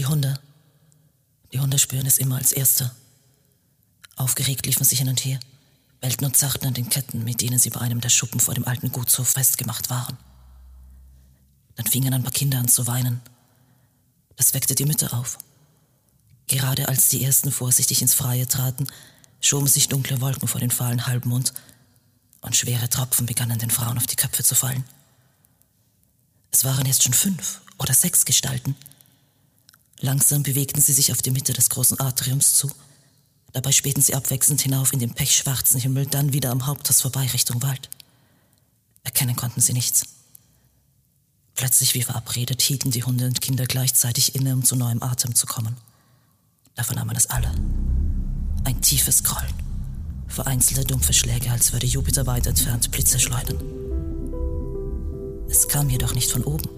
Die Hunde. Die Hunde spüren es immer als Erste. Aufgeregt liefen sie hin und her, bellten und zerrten an den Ketten, mit denen sie bei einem der Schuppen vor dem alten Gutshof festgemacht waren. Dann fingen ein paar Kinder an zu weinen. Das weckte die Mütter auf. Gerade als die ersten vorsichtig ins Freie traten, schoben sich dunkle Wolken vor den fahlen Halbmond und schwere Tropfen begannen den Frauen auf die Köpfe zu fallen. Es waren jetzt schon fünf oder sechs Gestalten. Langsam bewegten sie sich auf die Mitte des großen Atriums zu. Dabei spähten sie abwechselnd hinauf in den pechschwarzen Himmel, dann wieder am Haupthaus vorbei Richtung Wald. Erkennen konnten sie nichts. Plötzlich wie verabredet hielten die Hunde und Kinder gleichzeitig inne, um zu neuem Atem zu kommen. Da vernahmen es alle. Ein tiefes Grollen. Vereinzelte dumpfe Schläge, als würde Jupiter weit entfernt Blitze schleudern. Es kam jedoch nicht von oben,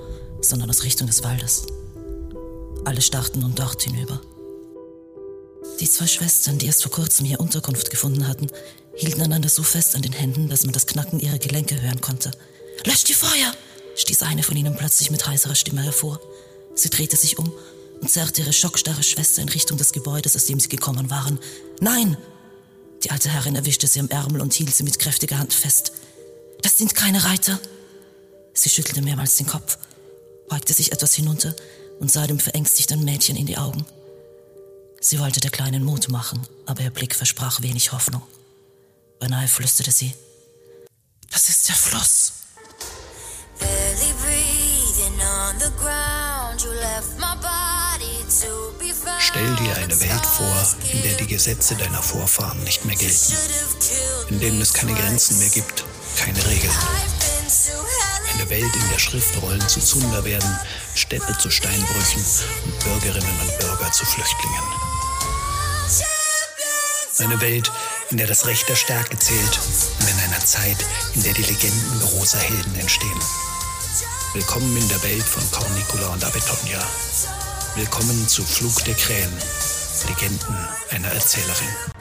sondern aus Richtung des Waldes. Alle starrten nun dort hinüber. Die zwei Schwestern, die erst vor kurzem hier Unterkunft gefunden hatten, hielten einander so fest an den Händen, dass man das Knacken ihrer Gelenke hören konnte. Löscht die Feuer! stieß eine von ihnen plötzlich mit heiserer Stimme hervor. Sie drehte sich um und zerrte ihre schockstarre Schwester in Richtung des Gebäudes, aus dem sie gekommen waren. Nein! Die alte Herrin erwischte sie am Ärmel und hielt sie mit kräftiger Hand fest. Das sind keine Reiter! Sie schüttelte mehrmals den Kopf, beugte sich etwas hinunter und sah dem verängstigten Mädchen in die Augen. Sie wollte der Kleinen Mut machen, aber ihr Blick versprach wenig Hoffnung. Beinahe flüsterte sie. Das ist der Fluss. Stell dir eine Welt vor, in der die Gesetze deiner Vorfahren nicht mehr gelten, in denen es keine Grenzen mehr gibt, keine Regeln. Welt, in der Schriftrollen zu Zunder werden, Städte zu Steinbrüchen und Bürgerinnen und Bürger zu Flüchtlingen. Eine Welt, in der das Recht der Stärke zählt und in einer Zeit, in der die Legenden großer Helden entstehen. Willkommen in der Welt von Cornicula und Abetonia. Willkommen zu Flug der Krähen, Legenden einer Erzählerin.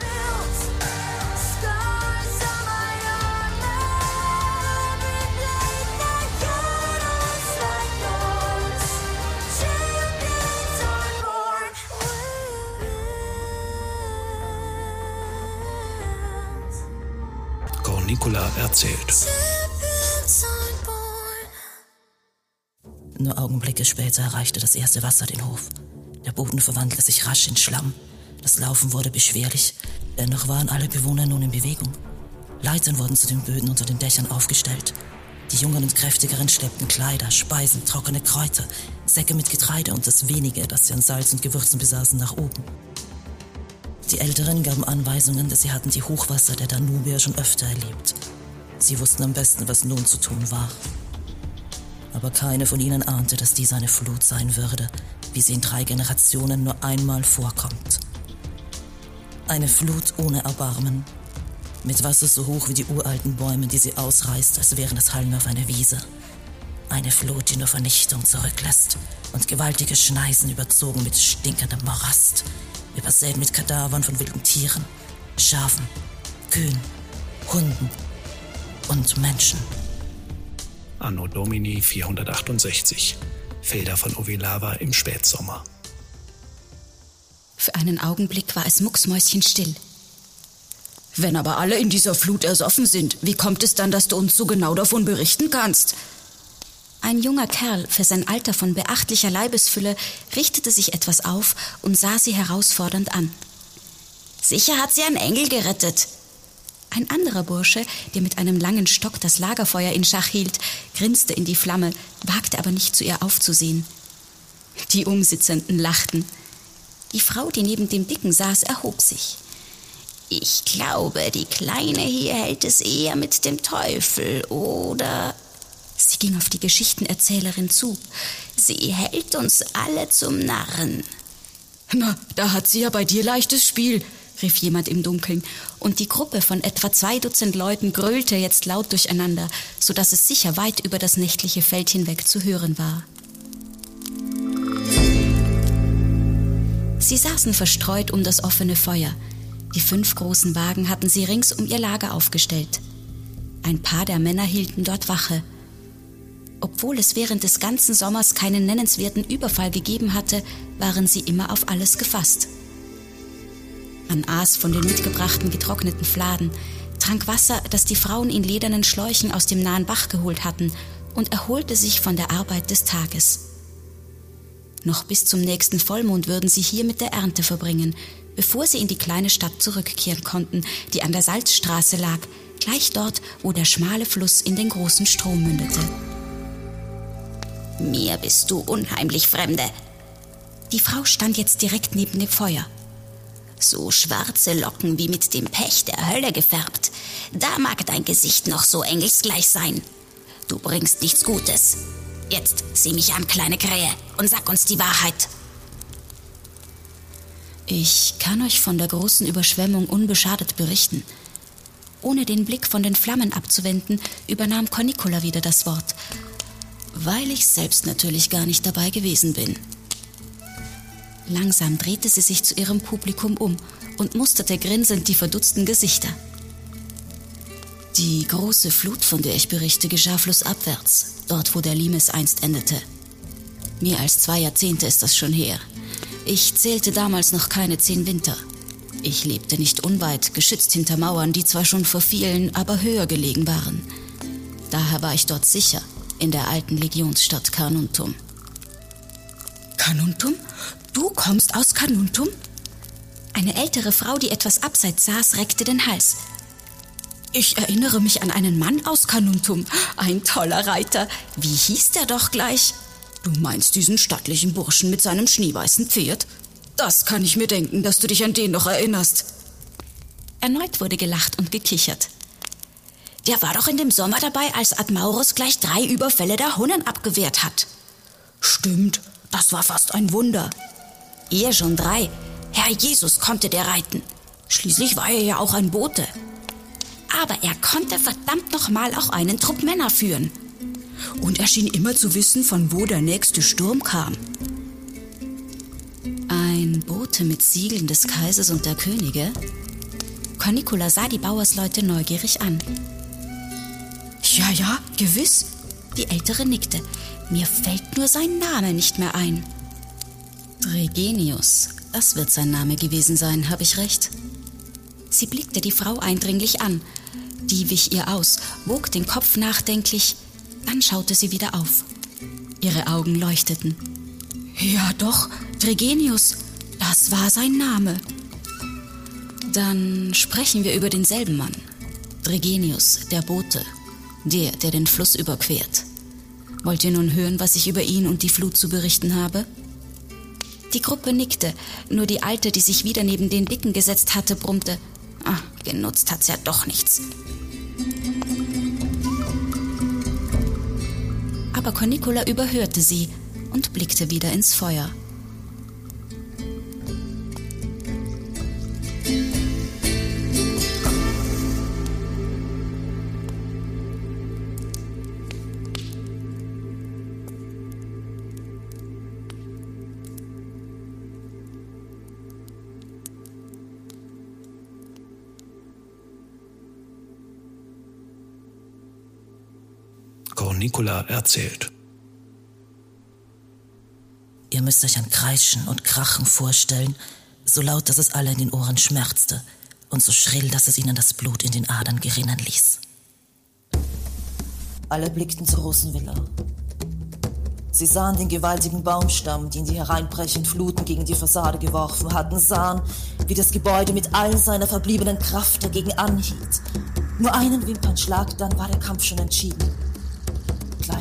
Erzählt. Nur Augenblicke später erreichte das erste Wasser den Hof. Der Boden verwandelte sich rasch in Schlamm. Das Laufen wurde beschwerlich, dennoch waren alle Bewohner nun in Bewegung. Leitern wurden zu den Böden unter den Dächern aufgestellt. Die Jungen und Kräftigeren schleppten Kleider, Speisen, trockene Kräuter, Säcke mit Getreide und das wenige, das sie an Salz und Gewürzen besaßen, nach oben. Die Älteren gaben Anweisungen, dass sie hatten die Hochwasser der Danube schon öfter erlebt. Sie wussten am besten, was nun zu tun war. Aber keine von ihnen ahnte, dass dies eine Flut sein würde, wie sie in drei Generationen nur einmal vorkommt. Eine Flut ohne Erbarmen, mit Wasser so hoch wie die uralten Bäume, die sie ausreißt, als wären das Halme auf einer Wiese. Eine Flut, die nur Vernichtung zurücklässt und gewaltige Schneisen überzogen mit stinkendem Morast, übersät mit Kadavern von wilden Tieren, Schafen, Kühen, Hunden und Menschen. Anno Domini 468. Felder von Ovilava im Spätsommer. Für einen Augenblick war es mucksmäuschenstill. Wenn aber alle in dieser Flut ersoffen sind, wie kommt es dann, dass du uns so genau davon berichten kannst? Ein junger Kerl, für sein Alter von beachtlicher Leibesfülle, richtete sich etwas auf und sah sie herausfordernd an. Sicher hat sie ein Engel gerettet. Ein anderer Bursche, der mit einem langen Stock das Lagerfeuer in Schach hielt, grinste in die Flamme, wagte aber nicht zu ihr aufzusehen. Die Umsitzenden lachten. Die Frau, die neben dem Dicken saß, erhob sich. Ich glaube, die Kleine hier hält es eher mit dem Teufel, oder? Sie ging auf die Geschichtenerzählerin zu. Sie hält uns alle zum Narren. Na, da hat sie ja bei dir leichtes Spiel, rief jemand im Dunkeln, und die Gruppe von etwa zwei Dutzend Leuten gröhlte jetzt laut durcheinander, so dass es sicher weit über das nächtliche Feld hinweg zu hören war. Sie saßen verstreut um das offene Feuer. Die fünf großen Wagen hatten sie rings um ihr Lager aufgestellt. Ein paar der Männer hielten dort Wache. Obwohl es während des ganzen Sommers keinen nennenswerten Überfall gegeben hatte, waren sie immer auf alles gefasst. Man aß von den mitgebrachten getrockneten Fladen, trank Wasser, das die Frauen in ledernen Schläuchen aus dem nahen Bach geholt hatten, und erholte sich von der Arbeit des Tages. Noch bis zum nächsten Vollmond würden sie hier mit der Ernte verbringen, bevor sie in die kleine Stadt zurückkehren konnten, die an der Salzstraße lag, gleich dort, wo der schmale Fluss in den großen Strom mündete. Mir bist du unheimlich Fremde. Die Frau stand jetzt direkt neben dem Feuer. So schwarze Locken wie mit dem Pech der Hölle gefärbt. Da mag dein Gesicht noch so engelsgleich sein. Du bringst nichts Gutes. Jetzt sieh mich an, kleine Krähe, und sag uns die Wahrheit. Ich kann euch von der großen Überschwemmung unbeschadet berichten. Ohne den Blick von den Flammen abzuwenden, übernahm Cornicola wieder das Wort, weil ich selbst natürlich gar nicht dabei gewesen bin. Langsam drehte sie sich zu ihrem Publikum um und musterte grinsend die verdutzten Gesichter. Die große Flut, von der ich berichte, geschah flussabwärts, dort wo der Limes einst endete. Mehr als zwei Jahrzehnte ist das schon her. Ich zählte damals noch keine zehn Winter. Ich lebte nicht unweit, geschützt hinter Mauern, die zwar schon verfielen, aber höher gelegen waren. Daher war ich dort sicher, in der alten Legionsstadt Carnuntum. Carnuntum? Du kommst aus Carnuntum? Eine ältere Frau, die etwas abseits saß, reckte den Hals. Ich erinnere mich an einen Mann aus Carnuntum. Ein toller Reiter. Wie hieß der doch gleich? Du meinst diesen stattlichen Burschen mit seinem schneeweißen Pferd? Das kann ich mir denken, dass du dich an den noch erinnerst. Erneut wurde gelacht und gekichert. Der war doch in dem Sommer dabei, als Admaurus gleich drei Überfälle der Hunnen abgewehrt hat. Stimmt, das war fast ein Wunder. Eher schon drei. Herr Jesus konnte der reiten. Schließlich war er ja auch ein Bote. Aber er konnte verdammt nochmal auch einen Trupp Männer führen. Und er schien immer zu wissen, von wo der nächste Sturm kam. Ein Bote mit Siegeln des Kaisers und der Könige? Cornicula sah die Bauersleute neugierig an. Ja, ja, gewiss. Die Ältere nickte. Mir fällt nur sein Name nicht mehr ein. Dregenius, das wird sein Name gewesen sein, habe ich recht? Sie blickte die Frau eindringlich an. Die wich ihr aus, wog den Kopf nachdenklich, dann schaute sie wieder auf. Ihre Augen leuchteten. Ja, doch, Dregenius, das war sein Name. Dann sprechen wir über denselben Mann. Dregenius, der Bote, der, der den Fluss überquert. Wollt ihr nun hören, was ich über ihn und die Flut zu berichten habe? Die Gruppe nickte, nur die Alte, die sich wieder neben den Dicken gesetzt hatte, brummte. Ah, genutzt hat's ja doch nichts. Aber Cornicola überhörte sie und blickte wieder ins Feuer. Nikola erzählt. Ihr müsst euch ein Kreischen und Krachen vorstellen, so laut, dass es alle in den Ohren schmerzte und so schrill, dass es ihnen das Blut in den Adern gerinnen ließ. Alle blickten zur großen Villa. Sie sahen den gewaltigen Baumstamm, den die hereinbrechenden Fluten gegen die Fassade geworfen hatten, sahen, wie das Gebäude mit all seiner verbliebenen Kraft dagegen anhielt. Nur einen Wimpernschlag, dann war der Kampf schon entschieden.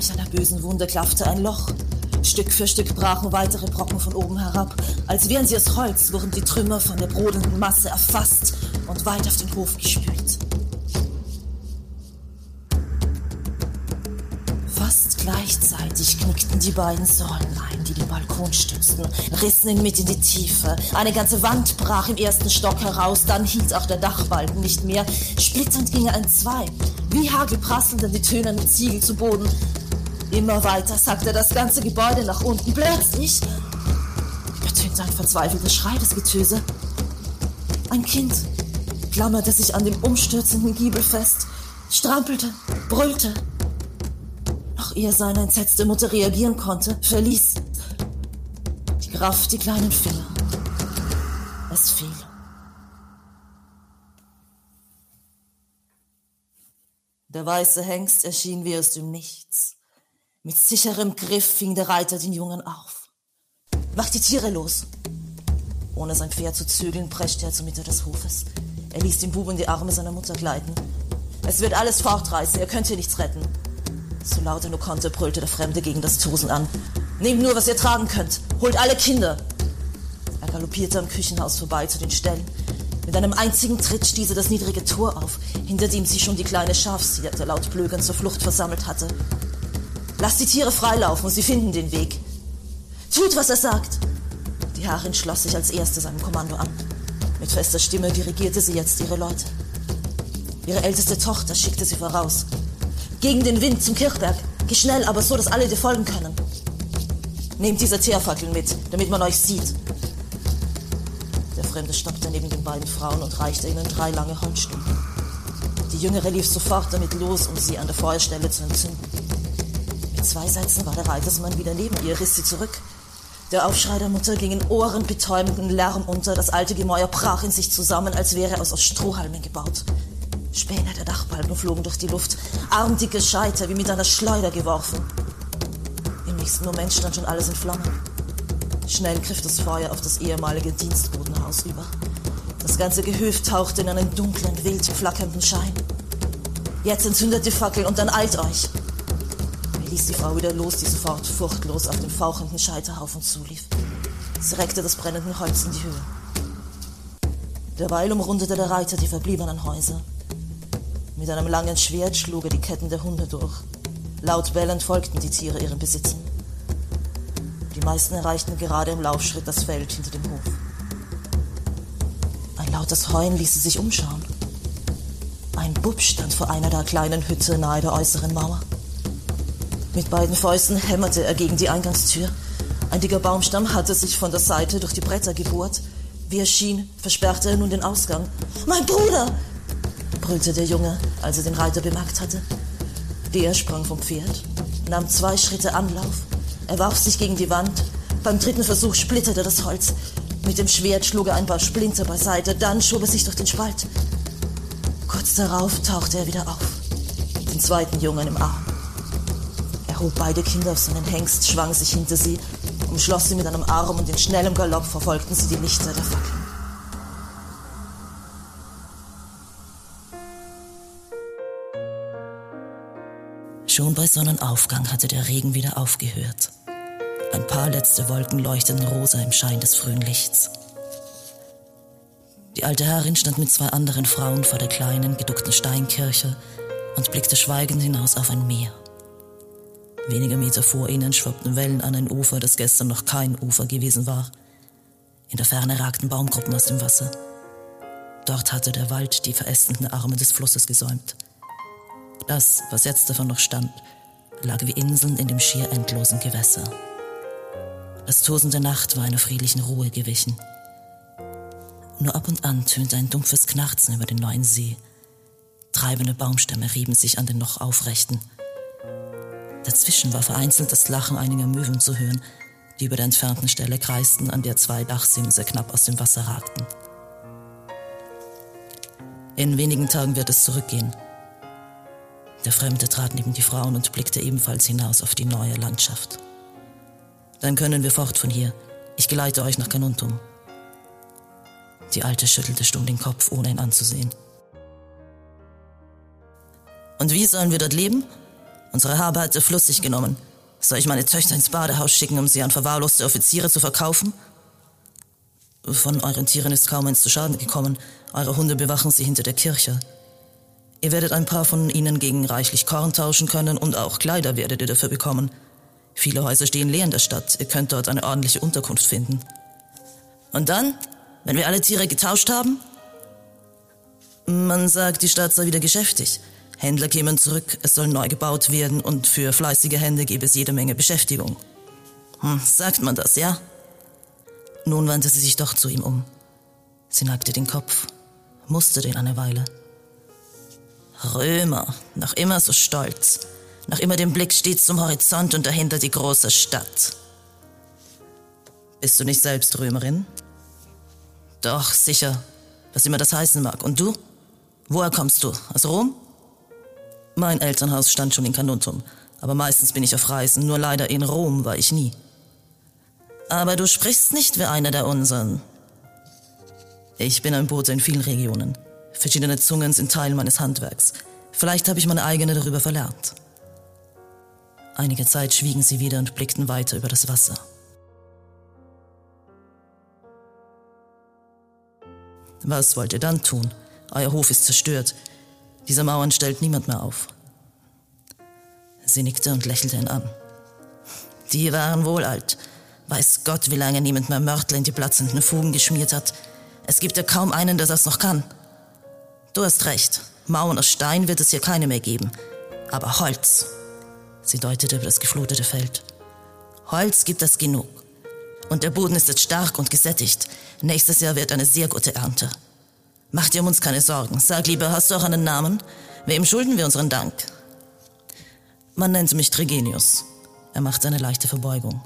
Gleich einer bösen Wunde klaffte ein Loch. Stück für Stück brachen weitere Brocken von oben herab. Als wären sie aus Holz, wurden die Trümmer von der brodelnden Masse erfasst und weit auf den Hof gespült. Fast gleichzeitig knickten die beiden Säulen ein, die den Balkon stützten, rissen ihn mit in die Tiefe. Eine ganze Wand brach im ersten Stock heraus, dann hielt auch der Dachbalken nicht mehr. Splitternd ging er in zwei. Wie Hagel prasselten die tönernden Ziegel zu Boden. Immer weiter sackte das ganze Gebäude nach unten. Plötzlich übertönte ein verzweifelter Schrei des Getöse. Ein Kind klammerte sich an dem umstürzenden Giebel fest, strampelte, brüllte. Noch ehe seine entsetzte Mutter reagieren konnte, verließ die Kraft die kleinen Finger. Es fiel. Der weiße Hengst erschien wie aus dem Nichts. Mit sicherem Griff fing der Reiter den Jungen auf. Mach die Tiere los! Ohne sein Pferd zu zügeln, preschte er zur Mitte des Hofes. Er ließ den Buben die Arme seiner Mutter gleiten. Es wird alles fortreißen, ihr könnt hier nichts retten. So laut er nur konnte, brüllte der Fremde gegen das Tosen an. Nehmt nur, was ihr tragen könnt. Holt alle Kinder. Er galoppierte am Küchenhaus vorbei zu den Ställen. Mit einem einzigen Tritt stieß er das niedrige Tor auf, hinter dem sich schon die kleine Schafshirte laut Blögern zur Flucht versammelt hatte. Lasst die Tiere freilaufen und sie finden den Weg. Tut, was er sagt! Die Herrin schloss sich als Erste seinem Kommando an. Mit fester Stimme dirigierte sie jetzt ihre Leute. Ihre älteste Tochter schickte sie voraus. Gegen den Wind zum Kirchberg. Geh schnell, aber so, dass alle dir folgen können. Nehmt diese Teerfackeln mit, damit man euch sieht. Der Fremde stoppte neben den beiden Frauen und reichte ihnen drei lange Holzstumpen. Die Jüngere lief sofort damit los, um sie an der Feuerstelle zu entzünden. Zwei Sätzen war der Reitersmann wieder neben ihr, riss sie zurück. Der Aufschrei der Mutter ging in ohrenbetäubenden Lärm unter, das alte Gemäuer brach in sich zusammen, als wäre es aus Strohhalmen gebaut. Späne der Dachbalken flogen durch die Luft, armdicke Scheiter wie mit einer Schleuder geworfen. Im nächsten Moment stand schon alles in Flammen. Schnell griff das Feuer auf das ehemalige Dienstbodenhaus über. Das ganze Gehöft tauchte in einen dunklen, wild flackernden Schein. Jetzt entzündet die Fackel und dann eilt euch! Ließ die Frau wieder los, die sofort furchtlos auf den fauchenden Scheiterhaufen zulief. Sie reckte das brennende Holz in die Höhe. Derweil umrundete der Reiter die verbliebenen Häuser. Mit einem langen Schwert schlug er die Ketten der Hunde durch. Laut bellend folgten die Tiere ihren Besitzern. Die meisten erreichten gerade im Laufschritt das Feld hinter dem Hof. Ein lautes Heuen ließ sie sich umschauen. Ein Bub stand vor einer der kleinen Hütte nahe der äußeren Mauer. Mit beiden Fäusten hämmerte er gegen die Eingangstür. Ein dicker Baumstamm hatte sich von der Seite durch die Bretter gebohrt. Wie er schien, versperrte er nun den Ausgang. Mein Bruder! brüllte der Junge, als er den Reiter bemerkt hatte. Der sprang vom Pferd, nahm zwei Schritte Anlauf. Er warf sich gegen die Wand. Beim dritten Versuch splitterte das Holz. Mit dem Schwert schlug er ein paar Splinter beiseite, dann schob er sich durch den Spalt. Kurz darauf tauchte er wieder auf, den zweiten Jungen im Arm. Hob beide Kinder auf seinen Hengst, schwang sich hinter sie, umschloss sie mit einem Arm und in schnellem Galopp verfolgten sie die Lichter der Fackeln. Schon bei Sonnenaufgang hatte der Regen wieder aufgehört. Ein paar letzte Wolken leuchteten rosa im Schein des frühen Lichts. Die alte Herrin stand mit zwei anderen Frauen vor der kleinen, geduckten Steinkirche und blickte schweigend hinaus auf ein Meer. Wenige Meter vor ihnen schwappten Wellen an ein Ufer, das gestern noch kein Ufer gewesen war. In der Ferne ragten Baumgruppen aus dem Wasser. Dort hatte der Wald die verästenden Arme des Flusses gesäumt. Das, was jetzt davon noch stand, lag wie Inseln in dem schier endlosen Gewässer. Das Tosen der Nacht war einer friedlichen Ruhe gewichen. Nur ab und an tönte ein dumpfes Knarzen über den neuen See. Treibende Baumstämme rieben sich an den noch aufrechten. Dazwischen war vereinzelt das Lachen einiger Möwen zu hören, die über der entfernten Stelle kreisten, an der zwei Dachsimse knapp aus dem Wasser ragten. In wenigen Tagen wird es zurückgehen, der Fremde trat neben die Frauen und blickte ebenfalls hinaus auf die neue Landschaft. Dann können wir fort von hier. Ich geleite euch nach Canuntum. Die Alte schüttelte stumm den Kopf, ohne ihn anzusehen. Und wie sollen wir dort leben? Unsere Habe hat sich genommen. Soll ich meine Töchter ins Badehaus schicken, um sie an verwahrloste Offiziere zu verkaufen? Von euren Tieren ist kaum eins zu Schaden gekommen. Eure Hunde bewachen sie hinter der Kirche. Ihr werdet ein paar von ihnen gegen reichlich Korn tauschen können und auch Kleider werdet ihr dafür bekommen. Viele Häuser stehen leer in der Stadt. Ihr könnt dort eine ordentliche Unterkunft finden. Und dann, wenn wir alle Tiere getauscht haben? Man sagt, die Stadt sei wieder geschäftig. Händler kämen zurück, es soll neu gebaut werden und für fleißige Hände gäbe es jede Menge Beschäftigung. Hm, sagt man das, ja? Nun wandte sie sich doch zu ihm um. Sie neigte den Kopf, musste den eine Weile. Römer, noch immer so stolz. Noch immer den Blick stets zum Horizont und dahinter die große Stadt. Bist du nicht selbst Römerin? Doch, sicher. Was immer das heißen mag. Und du? Woher kommst du? Aus Rom? Mein Elternhaus stand schon in Canuntum, aber meistens bin ich auf Reisen, nur leider in Rom war ich nie. Aber du sprichst nicht wie einer der unseren. Ich bin ein Bote in vielen Regionen. Verschiedene Zungen sind Teil meines Handwerks. Vielleicht habe ich meine eigene darüber verlernt. Einige Zeit schwiegen sie wieder und blickten weiter über das Wasser. Was wollt ihr dann tun? Euer Hof ist zerstört. Diese Mauern stellt niemand mehr auf. Sie nickte und lächelte ihn an. Die waren wohl alt. Weiß Gott, wie lange niemand mehr Mörtel in die platzenden Fugen geschmiert hat. Es gibt ja kaum einen, der das noch kann. Du hast recht. Mauern aus Stein wird es hier keine mehr geben. Aber Holz. Sie deutete über das geflutete Feld. Holz gibt es genug. Und der Boden ist jetzt stark und gesättigt. Nächstes Jahr wird eine sehr gute Ernte. Mach dir um uns keine Sorgen. Sag lieber, hast du auch einen Namen? Wem schulden wir unseren Dank? Man nennt mich Tregenius. Er macht eine leichte Verbeugung.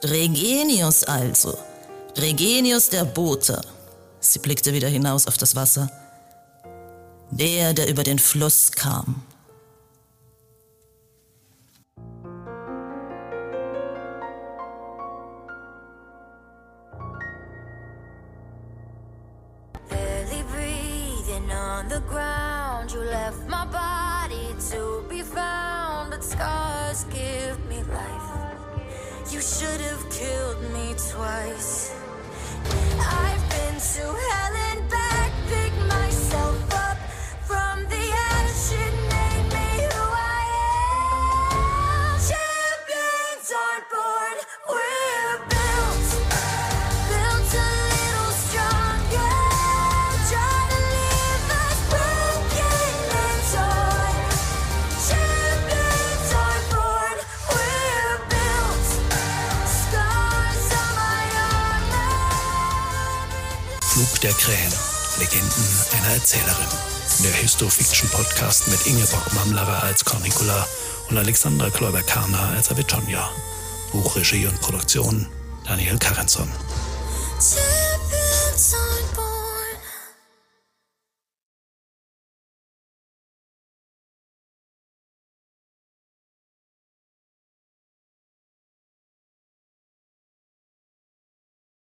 Tregenius also. Tregenius der Bote. Sie blickte wieder hinaus auf das Wasser. Der, der über den Fluss kam. Scars give me life. You should have killed me twice. I've been to hell Flug der Krähen. Legenden einer Erzählerin. Der Histofiction-Podcast mit Ingeborg Mamlerer als Cornicula und Alexandra Kläuber-Karner als Avitonia. Buchregie und Produktion Daniel Karenson.